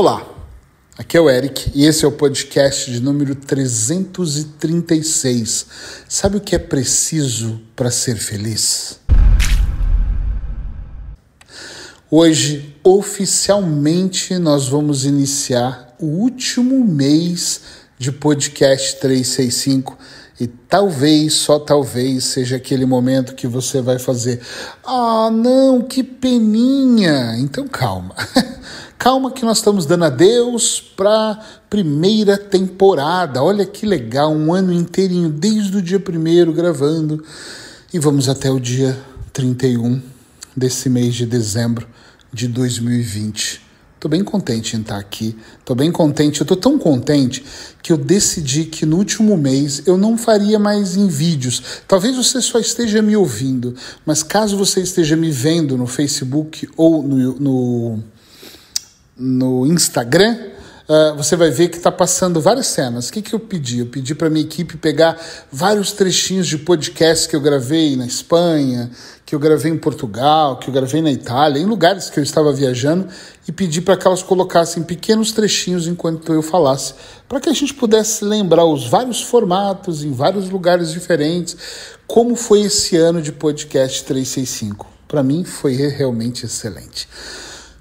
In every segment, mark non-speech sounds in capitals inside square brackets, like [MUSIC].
Olá, aqui é o Eric e esse é o podcast de número 336. Sabe o que é preciso para ser feliz? Hoje, oficialmente, nós vamos iniciar o último mês de podcast 365 e talvez, só talvez, seja aquele momento que você vai fazer: Ah, não, que peninha! Então calma. [LAUGHS] Calma que nós estamos dando adeus para primeira temporada. Olha que legal, um ano inteirinho, desde o dia primeiro gravando. E vamos até o dia 31 desse mês de dezembro de 2020. Tô bem contente em estar aqui. Tô bem contente. Eu tô tão contente que eu decidi que no último mês eu não faria mais em vídeos. Talvez você só esteja me ouvindo, mas caso você esteja me vendo no Facebook ou no, no no Instagram, uh, você vai ver que está passando várias cenas. O que, que eu pedi? Eu pedi para minha equipe pegar vários trechinhos de podcast que eu gravei na Espanha, que eu gravei em Portugal, que eu gravei na Itália, em lugares que eu estava viajando, e pedi para que elas colocassem pequenos trechinhos enquanto eu falasse, para que a gente pudesse lembrar os vários formatos, em vários lugares diferentes, como foi esse ano de podcast 365. Para mim foi realmente excelente.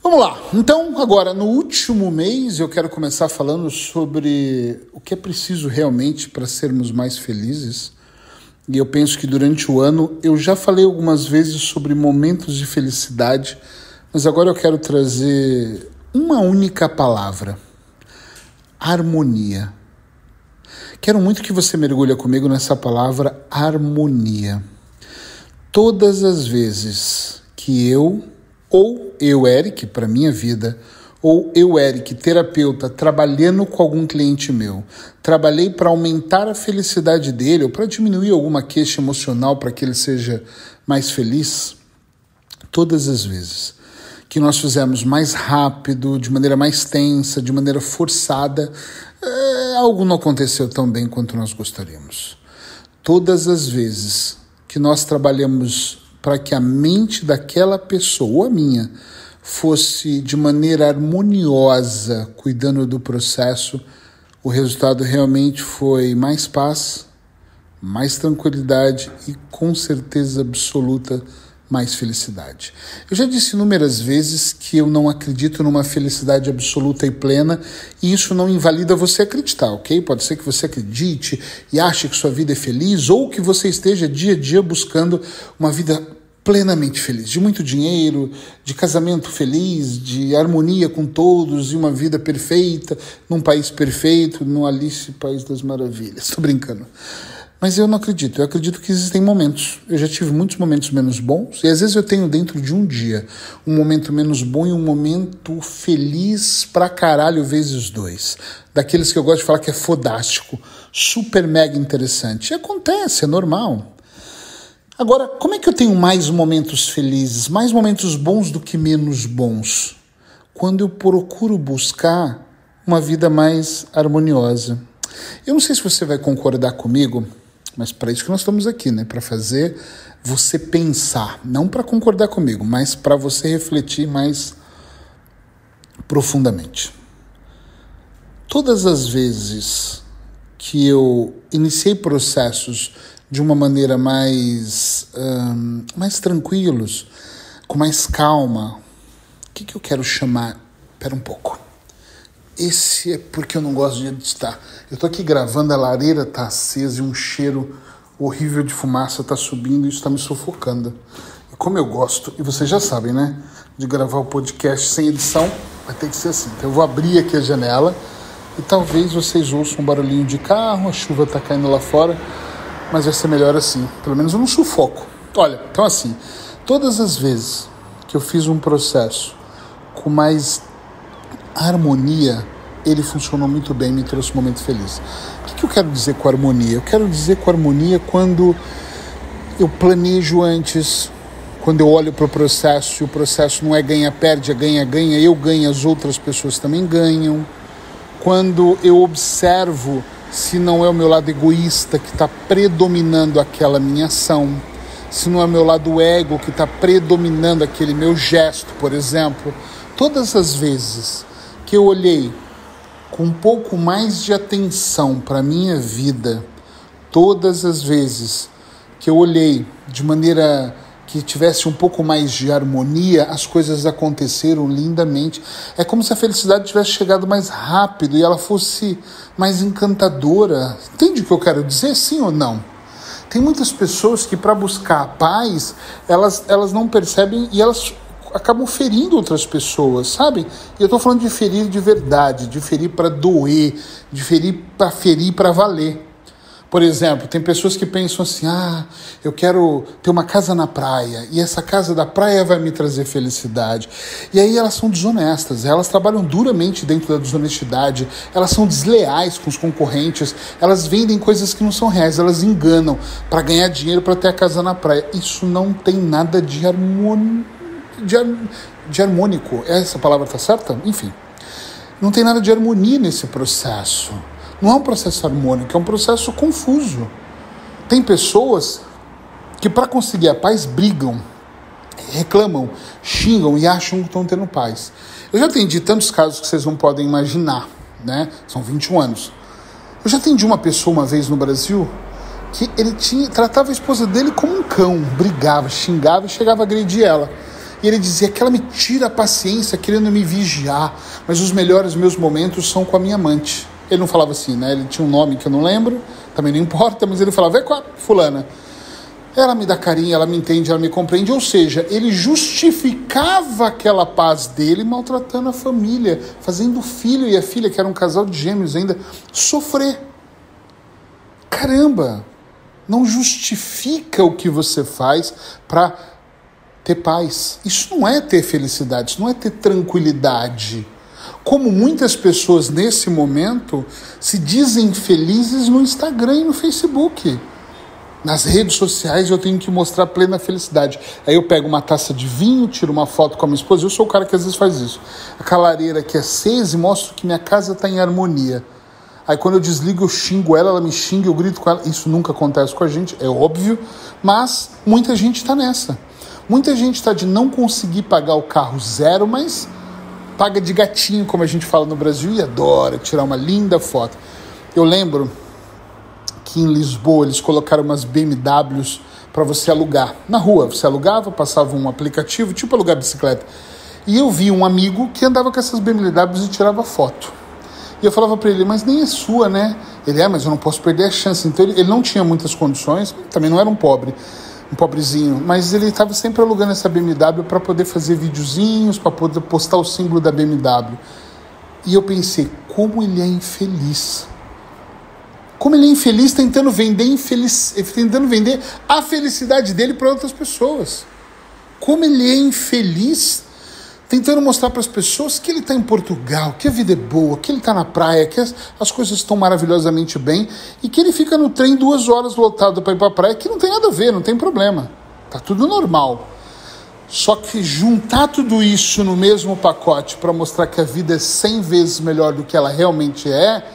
Vamos lá. Então, agora, no último mês, eu quero começar falando sobre o que é preciso realmente para sermos mais felizes. E eu penso que durante o ano eu já falei algumas vezes sobre momentos de felicidade, mas agora eu quero trazer uma única palavra: harmonia. Quero muito que você mergulhe comigo nessa palavra harmonia. Todas as vezes que eu ou eu, Eric, para minha vida, ou eu, Eric, terapeuta, trabalhando com algum cliente meu, trabalhei para aumentar a felicidade dele ou para diminuir alguma queixa emocional para que ele seja mais feliz, todas as vezes que nós fizemos mais rápido, de maneira mais tensa, de maneira forçada, é, algo não aconteceu tão bem quanto nós gostaríamos. Todas as vezes que nós trabalhamos para que a mente daquela pessoa, a minha, fosse de maneira harmoniosa, cuidando do processo, o resultado realmente foi mais paz, mais tranquilidade e com certeza absoluta mais felicidade. Eu já disse inúmeras vezes que eu não acredito numa felicidade absoluta e plena, e isso não invalida você acreditar, ok? Pode ser que você acredite e ache que sua vida é feliz, ou que você esteja dia a dia buscando uma vida plenamente feliz, de muito dinheiro, de casamento feliz, de harmonia com todos e uma vida perfeita, num país perfeito, no Alice País das Maravilhas. [LAUGHS] Estou brincando. Mas eu não acredito. Eu acredito que existem momentos. Eu já tive muitos momentos menos bons, e às vezes eu tenho dentro de um dia um momento menos bom e um momento feliz pra caralho vezes dois. Daqueles que eu gosto de falar que é fodástico, super mega interessante. E acontece, é normal. Agora, como é que eu tenho mais momentos felizes, mais momentos bons do que menos bons? Quando eu procuro buscar uma vida mais harmoniosa. Eu não sei se você vai concordar comigo, mas para isso que nós estamos aqui, né? Para fazer você pensar, não para concordar comigo, mas para você refletir mais profundamente. Todas as vezes que eu iniciei processos de uma maneira mais, um, mais tranquilos, com mais calma, o que, que eu quero chamar? Espera um pouco. Esse é porque eu não gosto de editar. Eu tô aqui gravando, a lareira tá acesa e um cheiro horrível de fumaça tá subindo e isso tá me sufocando. E como eu gosto, e vocês já sabem, né? De gravar o podcast sem edição, vai ter que ser assim. Então eu vou abrir aqui a janela e talvez vocês ouçam um barulhinho de carro, a chuva tá caindo lá fora, mas vai ser melhor assim. Pelo menos eu não sufoco. Olha, então assim, todas as vezes que eu fiz um processo com mais harmonia, ele funcionou muito bem, me trouxe um momento feliz. O que, que eu quero dizer com harmonia? Eu quero dizer com harmonia quando eu planejo antes, quando eu olho para o processo e o processo não é ganha-perde, é ganha-ganha, eu ganho, as outras pessoas também ganham. Quando eu observo se não é o meu lado egoísta que está predominando aquela minha ação, se não é o meu lado ego que está predominando aquele meu gesto, por exemplo. Todas as vezes que eu olhei com um pouco mais de atenção para a minha vida, todas as vezes que eu olhei de maneira que tivesse um pouco mais de harmonia, as coisas aconteceram lindamente. É como se a felicidade tivesse chegado mais rápido e ela fosse mais encantadora. Entende o que eu quero dizer? Sim ou não? Tem muitas pessoas que, para buscar a paz, elas, elas não percebem e elas acabam ferindo outras pessoas, sabe? E eu estou falando de ferir de verdade, de ferir para doer, de ferir para ferir para valer. Por exemplo, tem pessoas que pensam assim: ah, eu quero ter uma casa na praia e essa casa da praia vai me trazer felicidade. E aí elas são desonestas, elas trabalham duramente dentro da desonestidade, elas são desleais com os concorrentes, elas vendem coisas que não são reais, elas enganam para ganhar dinheiro para ter a casa na praia. Isso não tem nada de, harmon... de, har... de harmônico. Essa palavra está certa? Enfim. Não tem nada de harmonia nesse processo. Não é um processo harmônico, é um processo confuso. Tem pessoas que, para conseguir a paz, brigam, reclamam, xingam e acham que estão tendo paz. Eu já atendi tantos casos que vocês não podem imaginar, né? São 21 anos. Eu já atendi uma pessoa uma vez no Brasil que ele tinha, tratava a esposa dele como um cão, brigava, xingava e chegava a agredir ela. E ele dizia que ela me tira a paciência querendo me vigiar, mas os melhores meus momentos são com a minha amante. Ele não falava assim, né? Ele tinha um nome que eu não lembro, também não importa, mas ele falava, é com a fulana. Ela me dá carinho, ela me entende, ela me compreende. Ou seja, ele justificava aquela paz dele maltratando a família, fazendo o filho e a filha, que era um casal de gêmeos ainda, sofrer. Caramba! Não justifica o que você faz para ter paz. Isso não é ter felicidade, isso não é ter tranquilidade como muitas pessoas nesse momento se dizem felizes no Instagram e no Facebook. Nas redes sociais eu tenho que mostrar plena felicidade. Aí eu pego uma taça de vinho, tiro uma foto com a minha esposa. Eu sou o cara que às vezes faz isso. A calareira que é acesa e mostro que minha casa está em harmonia. Aí quando eu desligo, eu xingo ela, ela me xinga, eu grito com ela. Isso nunca acontece com a gente, é óbvio, mas muita gente está nessa. Muita gente está de não conseguir pagar o carro zero, mas paga de gatinho, como a gente fala no Brasil, e adora tirar uma linda foto. Eu lembro que em Lisboa eles colocaram umas BMWs para você alugar na rua. Você alugava, passava um aplicativo, tipo alugar bicicleta. E eu vi um amigo que andava com essas BMWs e tirava foto. E eu falava para ele, mas nem é sua, né? Ele é, mas eu não posso perder a chance. Então ele, ele não tinha muitas condições, também não era um pobre um pobrezinho, mas ele estava sempre alugando essa BMW para poder fazer videozinhos, para poder postar o símbolo da BMW. E eu pensei, como ele é infeliz. Como ele é infeliz tentando vender infeliz, tentando vender a felicidade dele para outras pessoas. Como ele é infeliz tentando mostrar para as pessoas que ele está em Portugal, que a vida é boa, que ele está na praia, que as, as, coisas estão maravilhosamente bem e que ele fica no trem duas horas lotado para ir para a praia, que não tem nada a ver, não tem problema. Tá tudo normal. Só que juntar tudo isso no mesmo pacote para mostrar que a vida é 100 vezes melhor do que ela realmente é,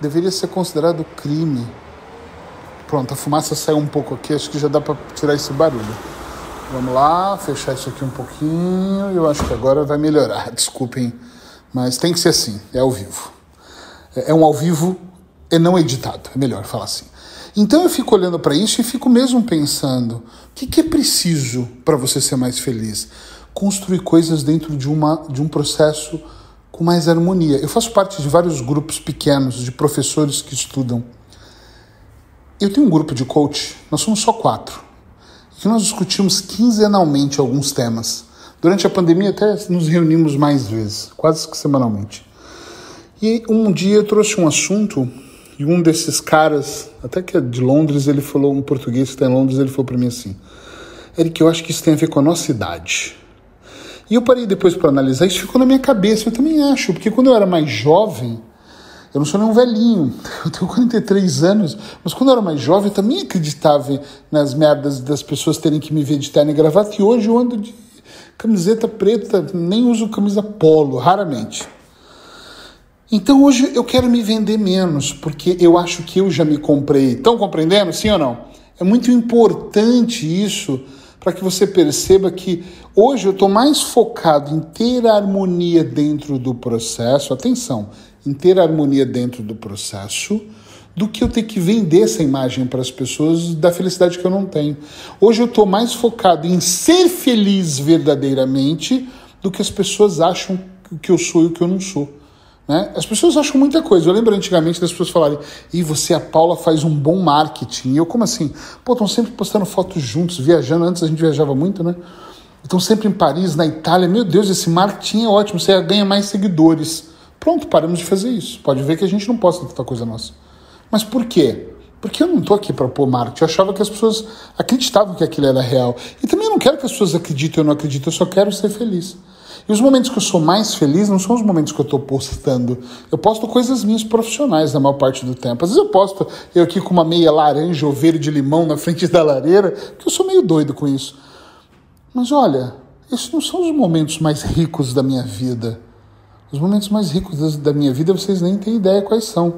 deveria ser considerado crime. Pronto, a fumaça saiu um pouco aqui, acho que já dá para tirar esse barulho. Vamos lá, fechar isso aqui um pouquinho. Eu acho que agora vai melhorar. [LAUGHS] Desculpem, mas tem que ser assim. É ao vivo. É, é um ao vivo e não editado. É melhor falar assim. Então eu fico olhando para isso e fico mesmo pensando: o que, que é preciso para você ser mais feliz? Construir coisas dentro de, uma, de um processo com mais harmonia. Eu faço parte de vários grupos pequenos de professores que estudam. Eu tenho um grupo de coach, nós somos só quatro que nós discutimos quinzenalmente alguns temas. Durante a pandemia até nos reunimos mais vezes, quase que semanalmente. E um dia eu trouxe um assunto e um desses caras, até que é de Londres, ele falou, um português que está em Londres, ele falou para mim assim: Eric, eu acho que isso tem a ver com a nossa idade. E eu parei depois para analisar, isso ficou na minha cabeça. Eu também acho, porque quando eu era mais jovem, eu não sou nenhum velhinho, [LAUGHS] eu tenho 43 anos, mas quando eu era mais jovem eu também acreditava nas merdas das pessoas terem que me ver de terno e gravata, e hoje eu ando de camiseta preta, nem uso camisa polo, raramente. Então hoje eu quero me vender menos, porque eu acho que eu já me comprei. Estão compreendendo, sim ou não? É muito importante isso para que você perceba que hoje eu estou mais focado em ter harmonia dentro do processo, atenção, em ter harmonia dentro do processo, do que eu ter que vender essa imagem para as pessoas da felicidade que eu não tenho. Hoje eu estou mais focado em ser feliz verdadeiramente do que as pessoas acham que eu sou e o que eu não sou. Né? As pessoas acham muita coisa. Eu lembro antigamente das pessoas falarem: e você, a Paula, faz um bom marketing. E eu, como assim? Pô, estão sempre postando fotos juntos, viajando. Antes a gente viajava muito, né? Estão sempre em Paris, na Itália. Meu Deus, esse marketing é ótimo. Você ganha mais seguidores. Pronto, paramos de fazer isso. Pode ver que a gente não posta tanta coisa nossa. Mas por quê? Porque eu não estou aqui para pôr marketing. Eu achava que as pessoas acreditavam que aquilo era real. E também eu não quero que as pessoas acreditem ou não acreditem. Eu só quero ser feliz. E os momentos que eu sou mais feliz não são os momentos que eu estou postando. Eu posto coisas minhas profissionais na maior parte do tempo. Às vezes eu posto eu aqui com uma meia laranja ou verde limão na frente da lareira, que eu sou meio doido com isso. Mas olha, esses não são os momentos mais ricos da minha vida. Os momentos mais ricos da minha vida vocês nem têm ideia quais são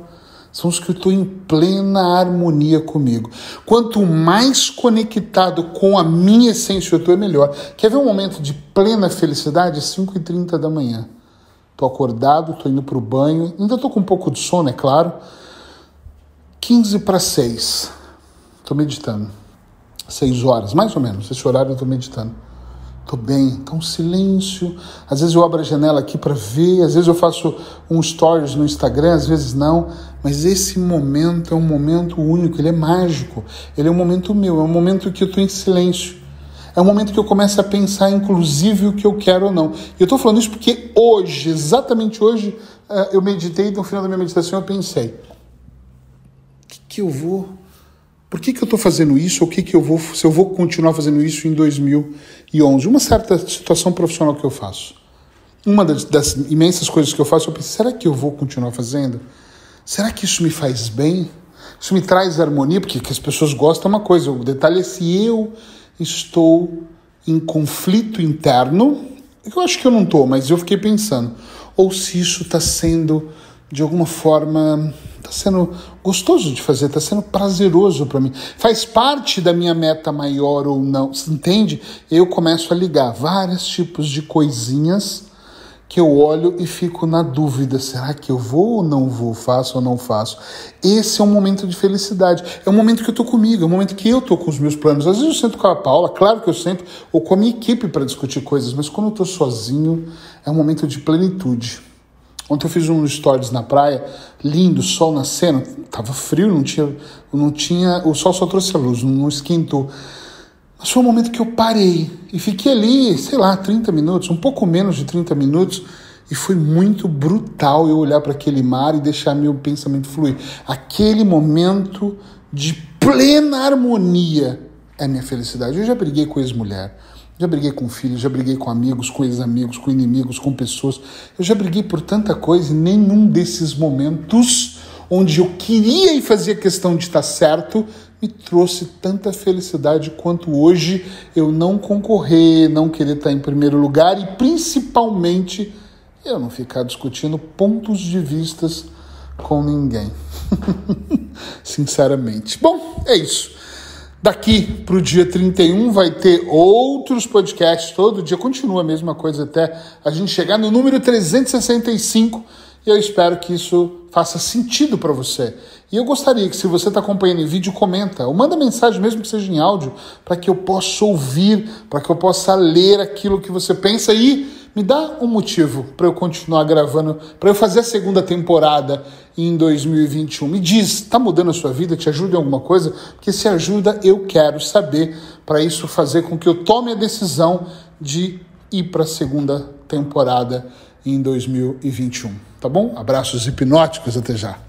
são os que eu estou em plena harmonia comigo. Quanto mais conectado com a minha essência eu estou, é melhor. Quer ver um momento de plena felicidade? 5h30 da manhã. Estou acordado, estou indo para o banho, ainda estou com um pouco de sono, é claro. 15 para 6. Estou meditando. 6 horas, mais ou menos. Esse horário eu estou meditando. Tô bem, um silêncio. Às vezes eu abro a janela aqui para ver, às vezes eu faço um stories no Instagram, às vezes não. Mas esse momento é um momento único, ele é mágico. Ele é um momento meu, é um momento que eu tô em silêncio. É um momento que eu começo a pensar, inclusive, o que eu quero ou não. E eu tô falando isso porque hoje, exatamente hoje, eh, eu meditei, no final da minha meditação eu pensei: o que, que eu vou por que, que eu estou fazendo isso? Ou que que eu vou, se eu vou continuar fazendo isso em 2011? Uma certa situação profissional que eu faço. Uma das, das imensas coisas que eu faço, eu penso, será que eu vou continuar fazendo? Será que isso me faz bem? Isso me traz harmonia? Porque que as pessoas gostam é uma coisa. O detalhe é se eu estou em conflito interno, eu acho que eu não estou, mas eu fiquei pensando, ou se isso está sendo de alguma forma está sendo gostoso de fazer, está sendo prazeroso para mim. Faz parte da minha meta maior ou não, entende? Eu começo a ligar vários tipos de coisinhas que eu olho e fico na dúvida: será que eu vou ou não vou? Faço ou não faço? Esse é um momento de felicidade. É um momento que eu tô comigo, é um momento que eu tô com os meus planos. Às vezes eu sento com a Paula, claro que eu sento, ou com a minha equipe para discutir coisas, mas quando eu tô sozinho, é um momento de plenitude. Ontem eu fiz um stories na praia, lindo, sol nascendo, tava frio, não tinha, não tinha, o sol só trouxe a luz, não esquentou. Mas foi um momento que eu parei e fiquei ali, sei lá, 30 minutos, um pouco menos de 30 minutos, e foi muito brutal eu olhar para aquele mar e deixar meu pensamento fluir. Aquele momento de plena harmonia é minha felicidade. Eu já briguei com ex-mulher. Já briguei com filhos, já briguei com amigos, com ex-amigos, com inimigos, com pessoas. Eu já briguei por tanta coisa e nenhum desses momentos onde eu queria e fazia questão de estar certo me trouxe tanta felicidade quanto hoje eu não concorrer, não querer estar em primeiro lugar e principalmente eu não ficar discutindo pontos de vistas com ninguém. [LAUGHS] Sinceramente. Bom, é isso. Daqui para o dia 31 vai ter outros podcasts, todo dia. Continua a mesma coisa até a gente chegar no número 365 e eu espero que isso faça sentido para você. E eu gostaria que, se você está acompanhando em vídeo, comenta ou manda mensagem, mesmo que seja em áudio, para que eu possa ouvir, para que eu possa ler aquilo que você pensa. E me dá um motivo para eu continuar gravando, para eu fazer a segunda temporada em 2021. Me diz, está mudando a sua vida? Te ajuda em alguma coisa? Porque se ajuda, eu quero saber para isso fazer com que eu tome a decisão de ir para a segunda temporada em 2021. Tá bom? Abraços hipnóticos, até já.